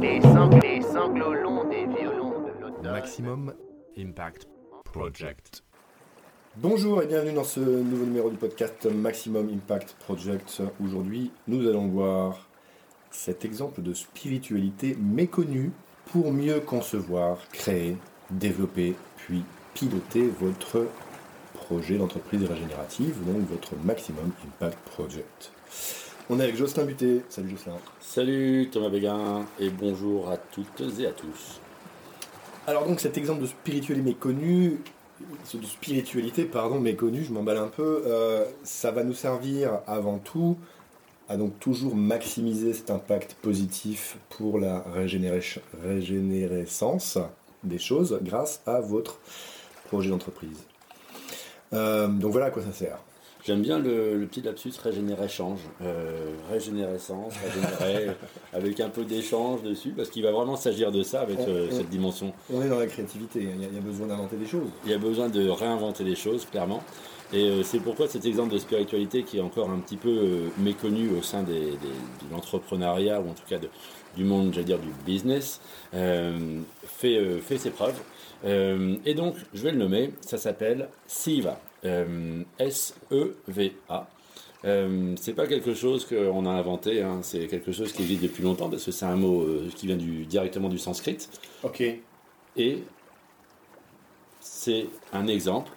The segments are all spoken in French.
Les, sang- les sanglots longs des violons de l'automne. Maximum Impact Project. Bonjour et bienvenue dans ce nouveau numéro du podcast Maximum Impact Project. Aujourd'hui, nous allons voir cet exemple de spiritualité méconnue pour mieux concevoir, créer, développer, puis piloter votre projet d'entreprise régénérative, donc votre Maximum Impact Project. On est avec Jocelyn Buté. Salut Jocelyn. Salut Thomas Béguin et bonjour à toutes et à tous. Alors donc cet exemple de spiritualité méconnue, de spiritualité pardon méconnue, je m'emballe un peu, euh, ça va nous servir avant tout à donc toujours maximiser cet impact positif pour la régénérescence des choses grâce à votre projet d'entreprise. Euh, donc voilà à quoi ça sert. J'aime bien le, le petit lapsus régénérer-change, euh, régénérescence, régénérer, avec un peu d'échange dessus, parce qu'il va vraiment s'agir de ça avec euh, On- cette dimension. On est dans la créativité, il y a, il y a besoin d'inventer des choses. Il y a besoin de réinventer les choses, clairement. Et euh, c'est pourquoi cet exemple de spiritualité qui est encore un petit peu euh, méconnu au sein des, des- de l'entrepreneuriat, ou en tout cas de- du monde, j'allais dire, du business, euh, fait, fait ses preuves. Et donc, je vais le nommer, ça s'appelle SEVA. Euh, S-E-V-A. Euh, c'est pas quelque chose qu'on a inventé, hein, c'est quelque chose qui existe depuis longtemps, parce que c'est un mot euh, qui vient du, directement du sanskrit. Ok. Et c'est un exemple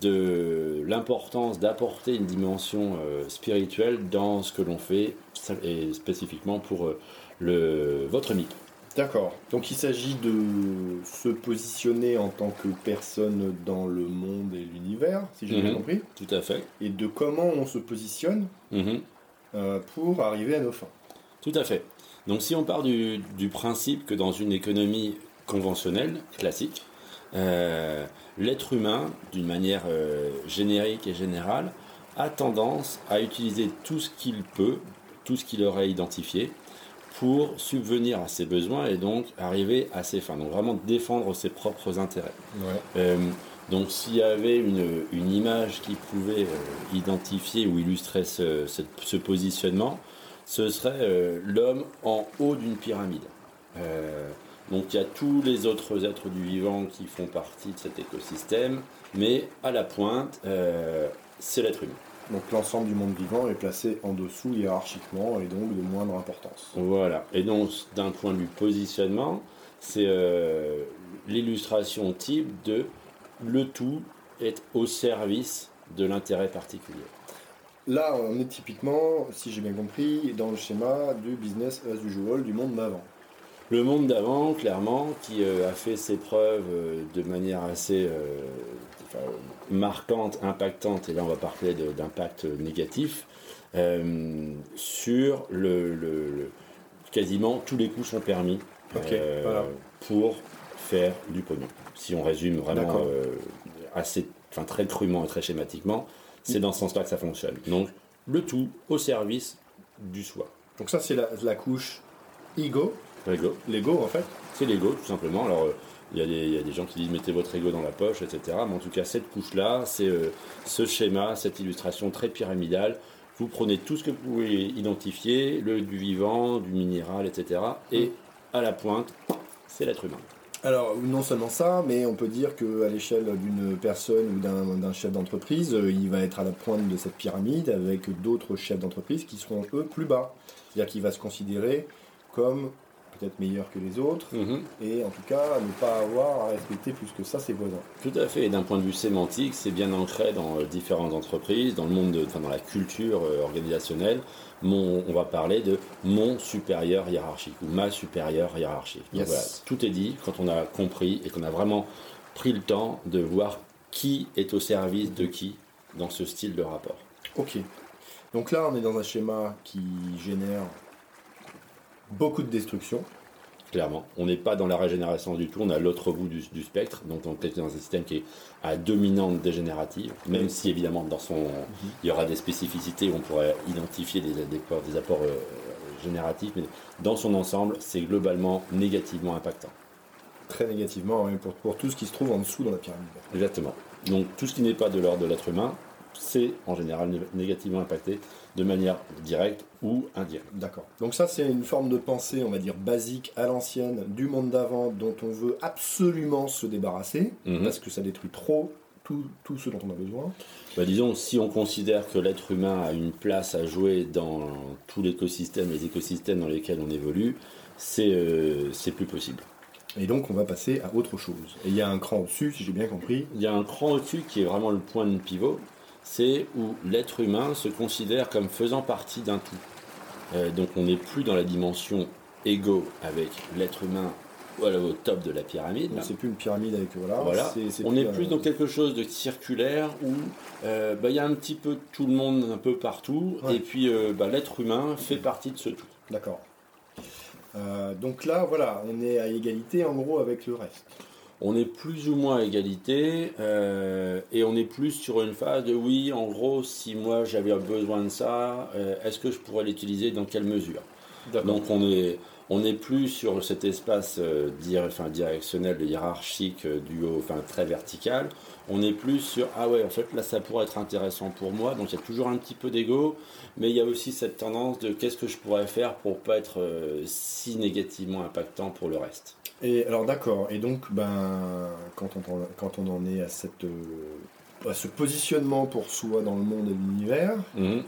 de l'importance d'apporter une dimension euh, spirituelle dans ce que l'on fait, et spécifiquement pour le, votre MIP. D'accord. Donc il s'agit de se positionner en tant que personne dans le monde et l'univers, si j'ai bien Mhm. compris, Tout à fait. et de comment on se positionne Mhm. euh, pour arriver à nos fins. Tout à fait. Donc si on part du, du principe que dans une économie conventionnelle, classique, euh, l'être humain, d'une manière euh, générique et générale, a tendance à utiliser tout ce qu'il peut, tout ce qu'il aurait identifié, pour subvenir à ses besoins et donc arriver à ses fins. Donc vraiment défendre ses propres intérêts. Ouais. Euh, donc s'il y avait une, une image qui pouvait euh, identifier ou illustrer ce, ce- ce positionnement, ce serait euh, l'homme en haut d'une pyramide. Donc il y a tous les autres êtres du vivant qui font partie de cet écosystème, mais à la pointe, c'est l'être humain. Donc l'ensemble du monde vivant est placé en dessous hiérarchiquement et donc de moindre importance. Voilà. Et donc, d'un point de vue positionnement, c'est euh, l'illustration type de le tout est au service de l'intérêt particulier. Là, on est typiquement, si j'ai bien compris, dans le schéma du business as usual du monde d'avant. Le monde d'avant, clairement, qui euh, a fait ses preuves euh, de manière assez enfin, marquante, impactante, et là on va parler d'impact négatif, euh, sur le, le- le- quasiment tous les coups sont permis Ok, euh, voilà. pour faire du pognon. Si on résume vraiment euh, assez, enfin, très crûment et très schématiquement, c'est dans ce sens-là que ça fonctionne. Donc le tout au service du soi. Donc ça, c'est la, la couche ego, L'ego. l'ego en fait. C'est l'ego, tout simplement. Alors, euh, il y, a des- il y a des gens qui disent mettez votre ego dans la poche, etc. Mais en tout cas, cette couche-là, c'est euh, ce schéma, cette illustration très pyramidale. Vous prenez tout ce que vous pouvez identifier, le du vivant, du minéral, etc. Et à la pointe, c'est l'être humain. Alors, non seulement ça, mais on peut dire qu'à l'échelle d'une personne ou d'un d'un chef d'entreprise, euh, il va être à la pointe de cette pyramide avec d'autres chefs d'entreprise qui seront, eux, plus bas. C'est-à-dire qu'il va se considérer comme peut-être meilleur que les autres, Mhm. et en tout cas ne pas avoir à respecter plus que ça ses voisins. Tout à fait. Et d'un point de vue sémantique, c'est bien ancré dans euh, différentes entreprises, dans le monde, de- enfin, dans la culture euh, organisationnelle. Mon, on va parler de mon supérieur hiérarchique ou ma supérieure hiérarchique. Donc Yes. voilà, tout est dit quand on a compris et qu'on a vraiment pris le temps de voir qui est au service de qui dans ce style de rapport. Ok. Donc là, on est dans un schéma qui génère beaucoup de destruction. Clairement, on n'est pas dans la régénération du tout, on a l'autre bout du, du spectre, donc on est dans un système qui est à dominante dégénérative, même si évidemment dans son, il y aura des spécificités où on pourrait identifier des, des apports, des apports euh, génératifs, mais dans son ensemble, c'est globalement négativement impactant. Très négativement, hein, pour, pour tout ce qui se trouve en dessous dans la pyramide. Exactement. Donc tout ce qui n'est pas de l'ordre de l'être humain c'est en général né- négativement impacté de manière directe ou indirecte. D'accord. Donc ça, c'est une forme de pensée, on va dire, basique, à l'ancienne, du monde d'avant, dont on veut absolument se débarrasser, Mhm. parce que ça détruit trop tout, tout ce dont on a besoin. Bah, disons, si on considère que l'être humain a une place à jouer dans tout l'écosystème, les écosystèmes dans lesquels on évolue, c'est euh, c'est plus possible. Et donc, on va passer à autre chose. Et il y a un cran au-dessus, si j'ai bien compris. Il y a un cran au-dessus qui est vraiment le point de pivot, c'est où l'être humain se considère comme faisant partie d'un tout. Euh, donc on n'est plus dans la dimension égo avec l'être humain voilà, au top de la pyramide. Donc, c'est plus une pyramide avec. Voilà. Voilà. on est plus dans quelque chose de circulaire où euh, bah, il y a un petit peu tout le monde un peu partout Ouais. et puis euh, bah, l'être humain fait partie de ce tout. D'accord. Donc là, voilà, on est à égalité en gros avec le reste. On est plus ou moins à égalité euh, et on est plus sur une phase de oui, en gros, si moi j'avais besoin de ça, euh, est-ce que je pourrais l'utiliser dans quelle mesure? Donc on est, on est plus sur cet espace euh, enfin, directionnel, hiérarchique, du haut, enfin très vertical. On est plus sur ah ouais, en fait là ça pourrait être intéressant pour moi. Donc il y a toujours un petit peu d'ego, mais il y a aussi cette tendance de qu'est-ce que je pourrais faire pour pas être si négativement impactant pour le reste. Et alors d'accord, et donc ben quand on, en- quand on en est à, cette, euh, à ce positionnement pour soi dans le monde et l'univers, Mhm.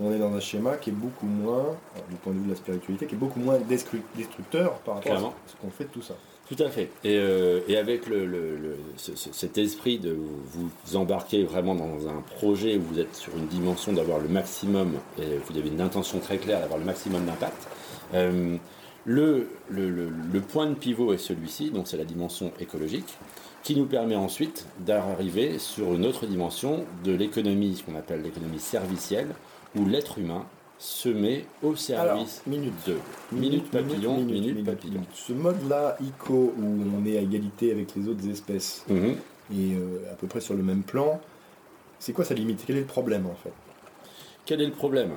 on est dans un schéma qui est beaucoup moins, du point de vue de la spiritualité, qui est beaucoup moins destru- destructeur par rapport Clairement. à ce qu'on fait de tout ça. Tout à fait. Et, euh, et avec le, le- le- ce- ce- cet esprit de vous, vous embarquer vraiment dans un projet où vous êtes sur une dimension d'avoir le maximum, et vous avez une intention très claire d'avoir le maximum d'impact, euh, le, le- le- le point de pivot est celui-ci, donc c'est la dimension écologique, qui nous permet ensuite d'arriver sur une autre dimension de l'économie, ce qu'on appelle l'économie servicielle, où l'être humain se met au service minute. de minute papillon, minute, papillon. Ce mode-là, ICO, où on est à égalité avec les autres espèces Mhm. et euh, à peu près sur le même plan, c'est quoi sa limite? Quel est le problème en fait? Quel est le problème?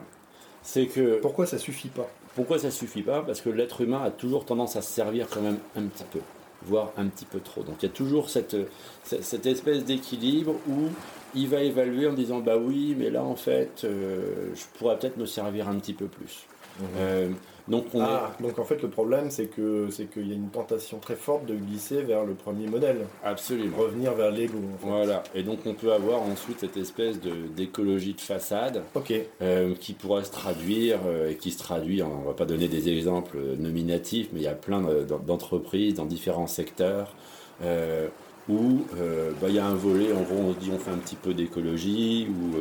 C'est que Pourquoi ça suffit pas? Pourquoi ça suffit pas Parce que l'être humain a toujours tendance à se servir quand même un petit peu, voire un petit peu trop. Donc il y a toujours cette, cette cette espèce d'équilibre où il va évaluer en disant bah oui, mais là en fait, euh, je pourrais peut-être me servir un petit peu plus. Euh, donc on Ah, donc en fait le problème c'est que c'est qu'il y a une tentation très forte de glisser vers le premier modèle, absolument. revenir vers l'ego. En fait. Voilà, et donc on peut avoir ensuite cette espèce de d'écologie de façade Ok. euh, qui pourrait se traduire euh, et qui se traduit, en- on va pas donner des exemples nominatifs, mais il y a plein de- d'entreprises dans différents secteurs euh, où euh, bah, il y a un volet, en gros on se dit on fait un petit peu d'écologie, ou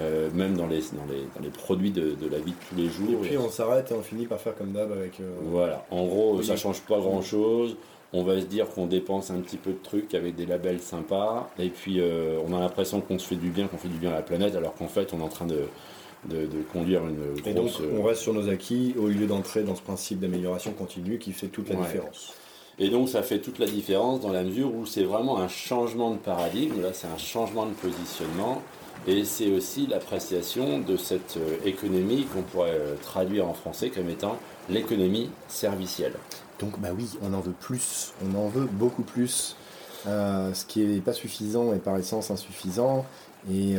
euh, même dans les, dans, les, dans les produits de, de la vie de tous les Et jours. puis on s'arrête et on finit par faire comme d'hab avec. euh, Voilà, en gros Oui. ça change pas grand chose. On va se dire qu'on dépense un petit peu de trucs avec des labels sympas, et puis euh, on a l'impression qu'on se fait du bien, qu'on fait du bien à la planète, alors qu'en fait on est en train de, de, de conduire une Et donc grosse. euh, on reste sur nos acquis au lieu d'entrer dans ce principe d'amélioration continue qui fait toute la Ouais. différence. Et donc ça fait toute la différence dans la mesure où c'est vraiment un changement de paradigme, là c'est un changement de positionnement, et c'est aussi l'appréciation de cette euh, économie qu'on pourrait euh, traduire en français comme étant l'économie servicielle. Donc bah oui, on en veut plus, on en veut beaucoup plus. Euh, ce qui n'est pas suffisant est par essence insuffisant. Et,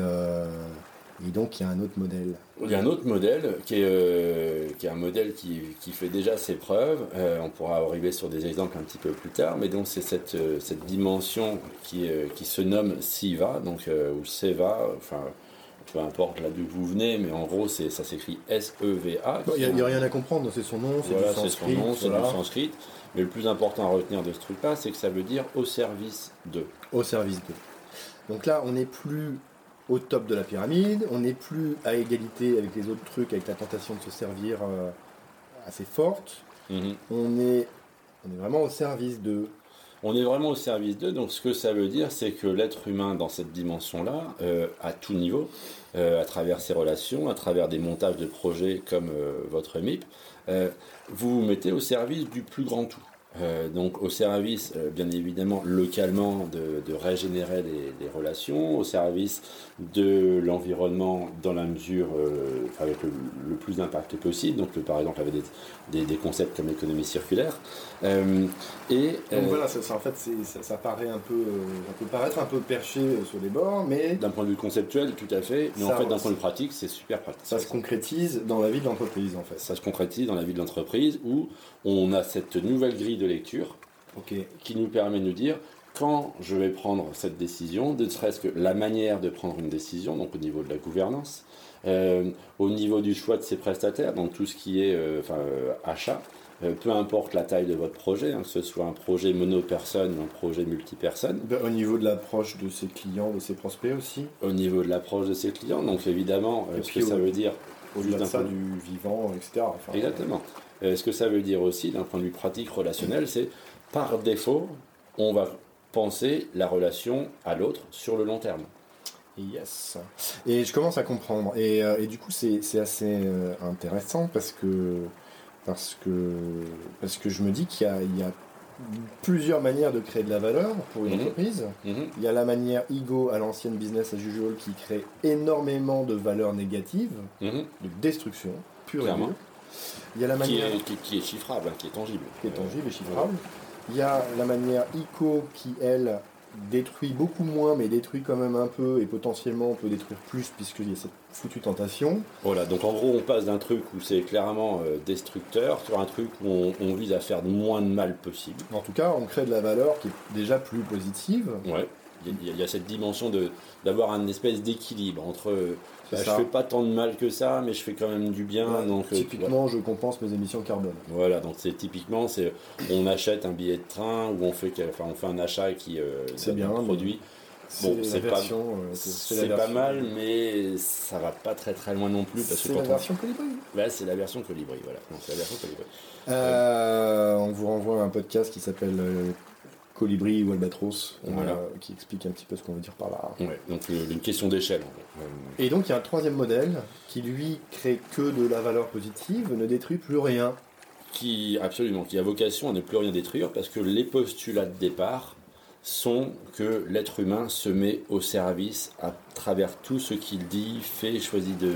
et donc il y a un autre modèle. Il y a un autre modèle qui est, euh, qui est un modèle qui, qui fait déjà ses preuves. Euh, on pourra arriver sur des exemples un petit peu plus tard, mais donc c'est cette, euh, cette dimension qui, euh, qui se nomme SIVA, donc ou SEVA, enfin peu importe là d'où vous venez, mais en gros c'est ça s'écrit S-E-V-A. Il n'y a, rien à comprendre, c'est son nom, c'est Voilà, du c'est son sanskrit. nom, c'est voilà, du sanskrit. Mais le plus important à retenir de ce truc-là, c'est que ça veut dire au service de. au service d'eux. Donc là, on n'est plus au top de la pyramide, on n'est plus à égalité avec les autres trucs, avec la tentation de se servir euh, assez forte. Mhm. On est, on est vraiment au service de. On est vraiment au service d'eux, donc ce que ça veut dire, c'est que l'être humain dans cette dimension-là, euh, à tout niveau, euh, à travers ses relations, à travers des montages de projets comme euh, votre MIP, vous vous mettez au service du plus grand tout. Euh, donc au service, euh, bien évidemment, localement, de, régénérer les, relations, au service de l'environnement dans la mesure euh, avec le, le plus d'impact possible. Donc par exemple avec des, des, des concepts comme l'économie circulaire. Euh, et Donc euh, voilà, ça, ça, en fait, ça, ça paraît un peu, euh, ça peut paraître un peu perché sur les bords, mais d'un point de vue conceptuel, tout à fait, mais Ça, en fait d'un point de vue pratique, c'est super pratique. ça se concrétise dans la vie de l'entreprise en fait. ça se concrétise dans la vie de l'entreprise où on a cette nouvelle grille de lecture qui nous permet de nous dire quand je vais prendre cette décision, ne serait-ce que la manière de prendre une décision, donc au niveau de la gouvernance, euh, au niveau du choix de ses prestataires, donc tout ce qui est euh, enfin, euh, achat, euh, peu importe la taille de votre projet, hein, que ce soit un projet mono-personne ou un projet multi-personne, Ben, Au niveau de l'approche de ses clients, de ses prospects aussi, au niveau de l'approche de ses clients, donc évidemment, euh, ce que ça veut dire au-delà de ça, du vivant, etc. Enfin, Exactement. Euh, ce que ça veut dire aussi, d'un point de vue pratique relationnel, c'est par défaut, on va penser la relation à l'autre sur le long terme. Yes. Et je commence à comprendre. Et, et du coup, c'est assez intéressant parce que, parce, que, parce que je me dis qu'il y a, il y a plusieurs manières de créer de la valeur pour une Mhm. entreprise. Mhm. Il y a la manière ego à l'ancienne business as usual qui crée énormément de valeurs négatives, Mhm. de destruction pure et dure. Il y a la Qui, manière est, qui, qui est chiffrable, hein, qui est tangible. qui est tangible et chiffrable. Il y a la manière ICO qui, elle, détruit beaucoup moins, mais détruit quand même un peu, et potentiellement on peut détruire plus, puisqu'il y a cette foutue tentation. Voilà, donc en gros, on passe d'un truc où c'est clairement euh, destructeur sur un truc où on, on vise à faire le moins de mal possible. En tout cas, on crée de la valeur qui est déjà plus positive. Ouais. Il y, a- il y a cette dimension de d'avoir un espèce d'équilibre entre euh, bah, je fais pas tant de mal que ça, mais je fais quand même du bien. Ouais, donc, euh, Typiquement, je compense mes émissions carbone. Voilà, donc c'est typiquement, c'est on achète un billet de train ou on fait, enfin, on fait un achat qui euh, C'est bien, produit. C'est la c'est pas- euh, c'est pas mal, mais ça va pas très très loin non plus parce que C'est quand la on- version colibri. Ouais, c'est la version colibri, voilà. Non, c'est la version colibri. Euh, on vous renvoie à un podcast qui s'appelle Colibri ou Albatros, euh, Voilà. qui explique un petit peu ce qu'on veut dire par là. Ouais, donc une question d'échelle. en Et donc il y a un troisième modèle qui lui crée que de la valeur positive, ne détruit plus rien. qui absolument, qui a vocation à ne plus rien détruire parce que les postulats de départ sont que l'être humain se met au service à travers tout ce qu'il dit, fait, choisit de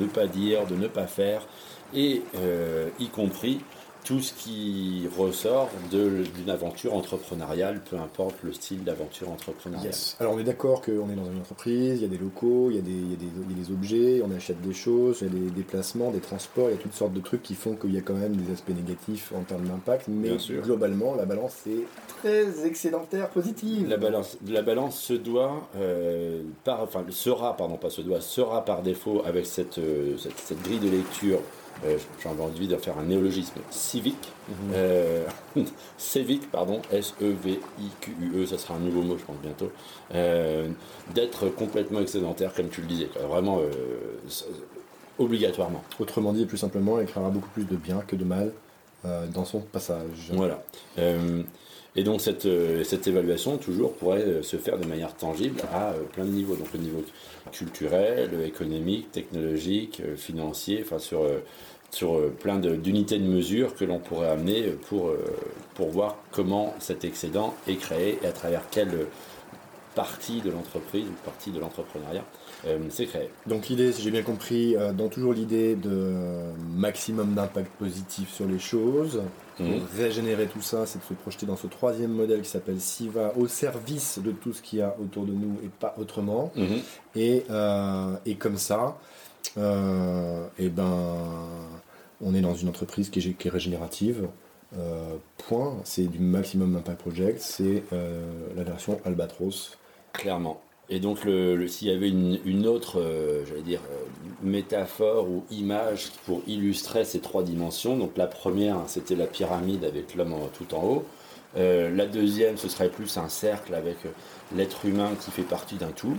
ne pas dire, de ne pas faire, et euh, y compris tout ce qui ressort d'une aventure entrepreneuriale, peu importe le style d'aventure entrepreneuriale. Yes. Alors on est d'accord qu'on est dans une entreprise, il y a des locaux, il y a des, il y a des, il y a des objets, on achète des choses, il y a des déplacements, des transports, il y a toutes sortes de trucs qui font qu'il y a quand même des aspects négatifs en termes d'impact, mais globalement la balance est très excédentaire, positive. La balance, la balance se doit, euh, par, enfin sera, pardon, pas se doit, sera par défaut avec cette, euh, cette, cette grille de lecture. Euh, J'ai envie de faire un néologisme civique, Mhm. euh, civique, pardon, S-E-V-I-Q-U-E, ça sera un nouveau mot, je pense bientôt, euh, d'être complètement excédentaire, comme tu le disais, quoi, vraiment obligatoirement. Autrement dit, plus simplement, elle créera beaucoup plus de bien que de mal dans son passage. Voilà. Et donc cette, euh, cette évaluation, toujours, pourrait euh, se faire de manière tangible à euh, plein de niveaux. Donc au niveau culturel, économique, technologique, financier, enfin sur, sur plein d'unités de, mesure que l'on pourrait amener pour, pour voir comment cet excédent est créé et à travers quelle partie de l'entreprise ou partie de l'entrepreneuriat euh, c'est créé. Donc l'idée, si j'ai bien compris, euh, dans toujours l'idée de maximum d'impact positif sur les choses, pour Mhm. régénérer tout ça, c'est de se projeter dans ce troisième modèle qui s'appelle SIVA, au service de tout ce qu'il y a autour de nous et pas autrement. Mhm. Et, euh, et comme ça, euh, et ben, on est dans une entreprise qui est, qui est régénérative. Euh, point, c'est du maximum impact project, c'est la version Albatros. Clairement. Et donc, le, s'il y avait une, autre, euh, j'allais dire, euh, métaphore ou image pour illustrer ces trois dimensions, donc la première, c'était la pyramide avec l'homme tout en haut. Euh, la deuxième, ce serait plus un cercle avec l'être humain qui fait partie d'un tout.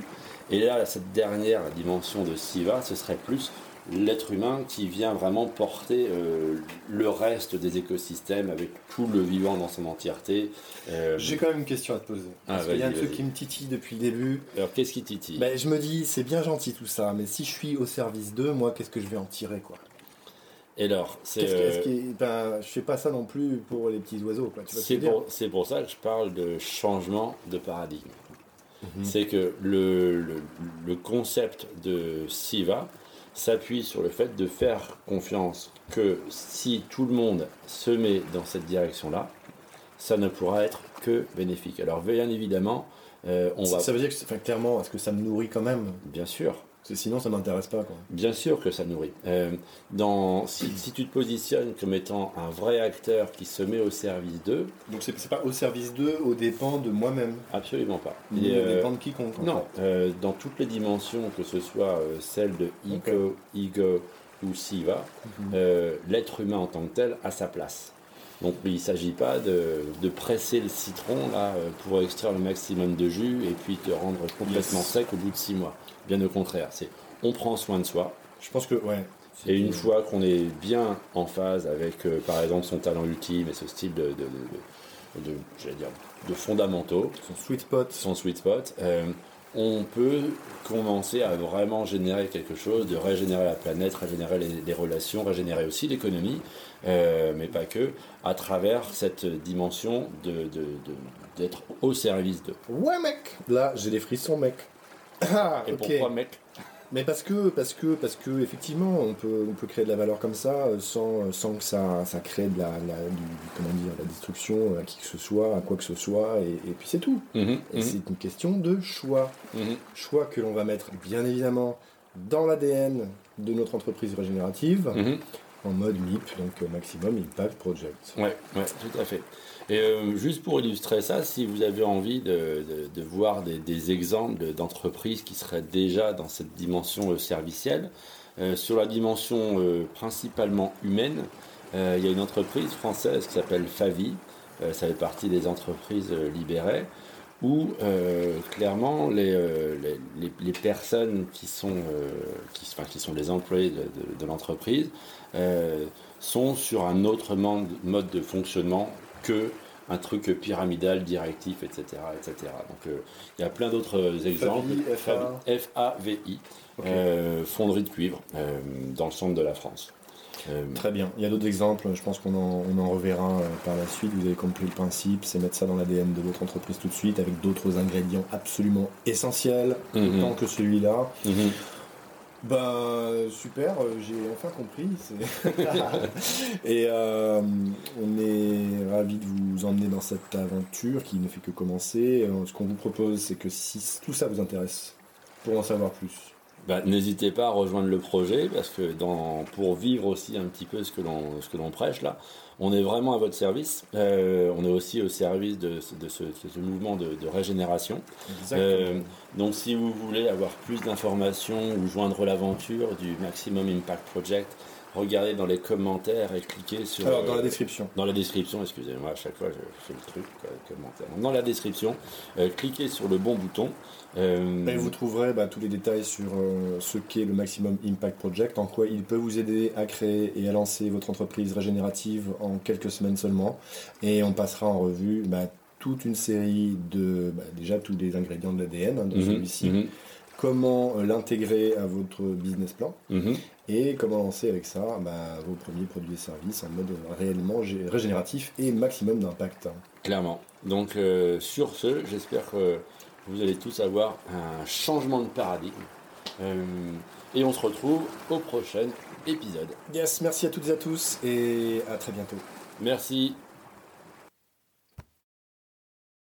Et là, cette dernière dimension de Siva, ce serait plus l'être humain qui vient vraiment porter euh, le reste des écosystèmes avec tout le vivant dans son entièreté. Euh, J'ai quand même une question à te poser. Ah, Parce qu'il y a un truc qui me titille depuis le début. alors, qu'est-ce qui titille? Ben, je me dis, c'est bien gentil tout ça, mais si je suis au service d'eux, moi, qu'est-ce que je vais en tirer, quoi? Et alors, c'est est-ce euh, ben, je fais pas ça non plus pour les petits oiseaux, ce c'est pour, ça que je parle de changement de paradigme. Mhm. C'est que le, le, le concept de Siva s'appuie sur le fait de faire confiance que si tout le monde se met dans cette direction-là, ça ne pourra être que bénéfique. Alors bien évidemment, euh, on va Ça veut dire que, enfin, clairement, est-ce que ça me nourrit quand même? Bien sûr Parce que sinon, ça m'intéresse pas, quoi. Bien sûr que ça nourrit. Euh, dans, si, si tu te positionnes comme étant un vrai acteur qui se met au service d'eux, Donc c'est c'est pas au service d'eux, au dépens de moi-même, absolument pas. ni au euh, dépens de quiconque. non, euh, dans toutes les dimensions, que ce soit euh, celle de Ego, Ego ou Siva, Mhm. euh, l'être humain en tant que tel a sa place. Donc il ne s'agit pas de, de presser le citron là, pour extraire le maximum de jus et puis te rendre complètement Yes. sec au bout de six mois. Bien au contraire, c'est on prend soin de soi, Je pense que, ouais. Et une fois qu'on est bien en phase avec, euh, par exemple, son talent ultime et ce style de, de, de- de- j'allais dire, de fondamentaux, Son sweet spot. son sweet spot, euh, on peut commencer à vraiment générer quelque chose, de régénérer la planète, régénérer les, les relations, régénérer aussi l'économie, euh, mais pas que, à travers cette dimension de, de- de- d'être au service d'eux. Ouais, mec Là, j'ai des frissons, mec. Ah, Et pourquoi, mec? Mais parce que, parce que, parce que, effectivement, on peut, on peut créer de la valeur comme ça euh, sans, euh, sans que ça, ça crée de la, la- du, du- comment dire, la destruction à qui que ce soit, à quoi que ce soit, et, et puis c'est tout. Mhm, Et mhm, c'est une question de choix. mhm. Choix que l'on va mettre, bien évidemment, dans l'ADN de notre entreprise régénérative. En mode MIP, donc euh, Maximum Impact Project. Ouais, ouais, tout à fait. Et euh, juste pour illustrer ça, si vous avez envie de, voir des, exemples de- d'entreprises qui seraient déjà dans cette dimension euh, servicielle, sur la dimension principalement humaine, il y a une entreprise française qui s'appelle Favi, ça fait partie des entreprises libérées, où euh, clairement les, euh, les, les- les personnes qui sont, euh, qui, enfin, qui sont les employés de, de- de l'entreprise euh, sont sur un autre mode, de fonctionnement que un truc pyramidal, directif, etc. etc. Donc euh, il y a plein d'autres exemples. FA. F-A-V-I, Ok. euh, fonderie de cuivre euh, dans le centre de la France. Euh, Très bien. Il y a d'autres exemples, je pense qu'on en, on en reverra euh, par la suite. Vous avez compris le principe, c'est mettre ça dans l'ADN de votre entreprise tout de suite avec d'autres ingrédients absolument essentiels, Mhm. autant que celui-là. mhm. Bah super, euh, j'ai enfin compris. Et euh, on est ravis de vous emmener dans cette aventure qui ne fait que commencer. Ce qu'on vous propose, c'est que si tout ça vous intéresse, pour en savoir plus, Bah, N'hésitez pas à rejoindre le projet parce que dans, pour vivre aussi un petit peu ce que l'on ce que l'on prêche là, on est vraiment à votre service. Euh, on est aussi au service de, ce- de ce, de ce mouvement de, de régénération. Euh, donc si vous voulez avoir plus d'informations ou joindre l'aventure du Maximum Impact Project, regardez dans les commentaires et cliquez sur... Alors dans la description. dans la description, excusez-moi, à chaque fois je fais le truc, quoi, commentaire. Dans la description, euh, cliquez sur le bon bouton. Euh, Et vous trouverez bah, tous les détails sur euh, ce qu'est le Maximum Impact Project, en quoi il peut vous aider à créer et à lancer votre entreprise régénérative en quelques semaines seulement. Et on passera en revue bah, toute une série de, bah, déjà tous les ingrédients de l'ADN hein, dans mhm, celui-ci, mhm, comment euh, l'intégrer à votre business plan mhm. et comment lancer avec ça bah, vos premiers produits et services en mode réellement gé- régénératif et maximum d'impact. Clairement. Donc euh, sur ce, j'espère que vous allez tous avoir un changement de paradigme. Euh, et on se retrouve au prochain épisode. Yes, merci à toutes et à tous et à très bientôt. Merci